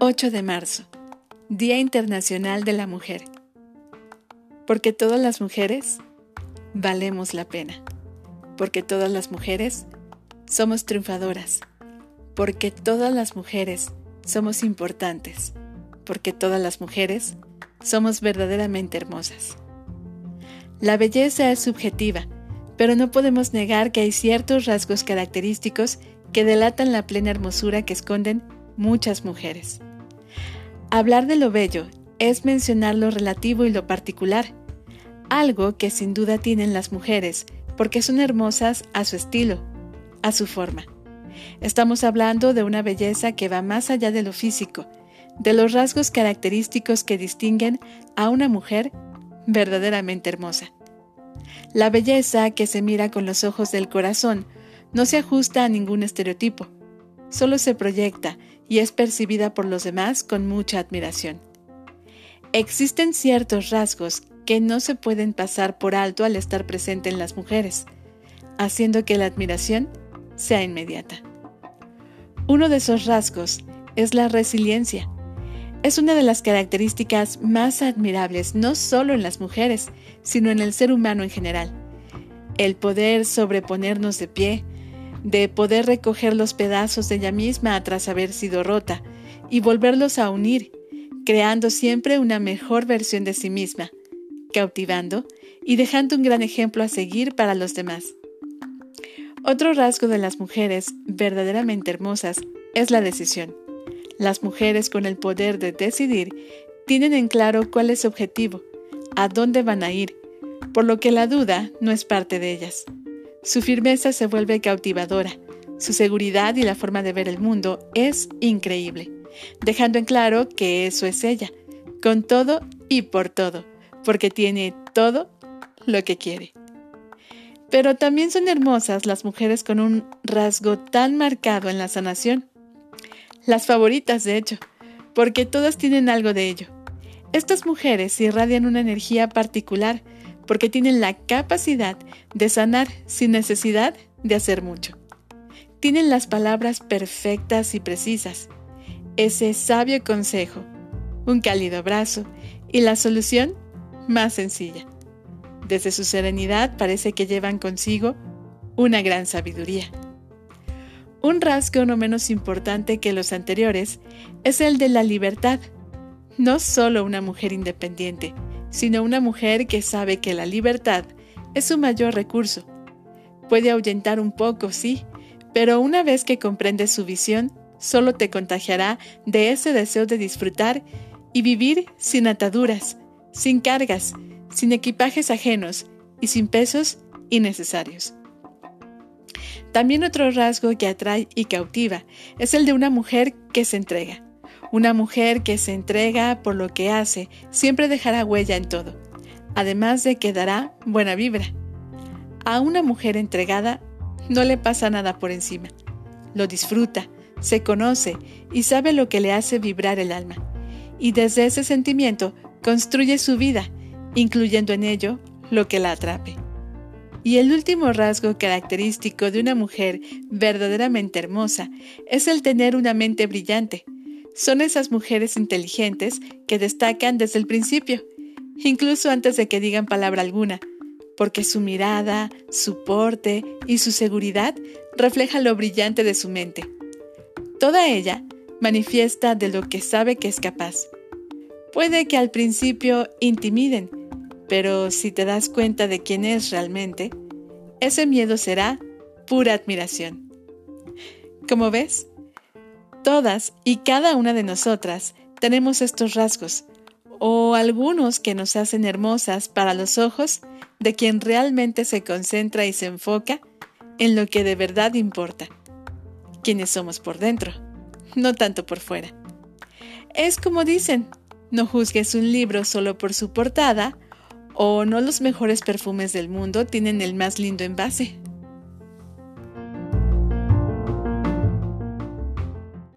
8 de marzo, Día Internacional de la Mujer. Porque todas las mujeres valemos la pena. Porque todas las mujeres somos triunfadoras. Porque todas las mujeres somos importantes. Porque todas las mujeres somos verdaderamente hermosas. La belleza es subjetiva, pero no podemos negar que hay ciertos rasgos característicos que delatan la plena hermosura que esconden muchas mujeres. Hablar de lo bello es mencionar lo relativo y lo particular, algo que sin duda tienen las mujeres, porque son hermosas a su estilo, a su forma. Estamos hablando de una belleza que va más allá de lo físico, de los rasgos característicos que distinguen a una mujer verdaderamente hermosa. La belleza que se mira con los ojos del corazón no se ajusta a ningún estereotipo, solo se proyecta y es percibida por los demás con mucha admiración. Existen ciertos rasgos que no se pueden pasar por alto al estar presente en las mujeres, haciendo que la admiración sea inmediata. Uno de esos rasgos es la resiliencia. Es una de las características más admirables no solo en las mujeres, sino en el ser humano en general. El poder sobreponernos de pie, de poder recoger los pedazos de ella misma tras haber sido rota y volverlos a unir, creando siempre una mejor versión de sí misma, cautivando y dejando un gran ejemplo a seguir para los demás. Otro rasgo de las mujeres verdaderamente hermosas es la decisión. Las mujeres con el poder de decidir tienen en claro cuál es su objetivo, a dónde van a ir, por lo que la duda no es parte de ellas. Su firmeza se vuelve cautivadora. Su seguridad y la forma de ver el mundo es increíble, dejando en claro que eso es ella, con todo y por todo, porque tiene todo lo que quiere. Pero también son hermosas las mujeres con un rasgo tan marcado en la sanación. Las favoritas, de hecho, porque todas tienen algo de ello. Estas mujeres irradian una energía particular porque tienen la capacidad de sanar sin necesidad de hacer mucho. Tienen las palabras perfectas y precisas, ese sabio consejo, un cálido abrazo y la solución más sencilla. Desde su serenidad parece que llevan consigo una gran sabiduría. Un rasgo no menos importante que los anteriores es el de la libertad. No solo una mujer independiente, sino una mujer que sabe que la libertad es su mayor recurso. Puede ahuyentar un poco, sí, pero una vez que comprendes su visión, solo te contagiará de ese deseo de disfrutar y vivir sin ataduras, sin cargas, sin equipajes ajenos y sin pesos innecesarios. También otro rasgo que atrae y cautiva es el de una mujer que se entrega. Una mujer que se entrega por lo que hace siempre dejará huella en todo, además de que dará buena vibra. A una mujer entregada no le pasa nada por encima. Lo disfruta, se conoce y sabe lo que le hace vibrar el alma. Y desde ese sentimiento construye su vida, incluyendo en ello lo que la atrape. Y el último rasgo característico de una mujer verdaderamente hermosa es el tener una mente brillante, son esas mujeres inteligentes que destacan desde el principio, incluso antes de que digan palabra alguna, porque su mirada, su porte y su seguridad refleja lo brillante de su mente. Toda ella manifiesta de lo que sabe que es capaz. Puede que al principio intimiden, pero si te das cuenta de quién es realmente, ese miedo será pura admiración. Como ves, Todas y cada una de nosotras tenemos estos rasgos, o algunos que nos hacen hermosas para los ojos de quien realmente se concentra y se enfoca en lo que de verdad importa, quienes somos por dentro, no tanto por fuera. Es como dicen, no juzgues un libro solo por su portada, o no los mejores perfumes del mundo tienen el más lindo envase.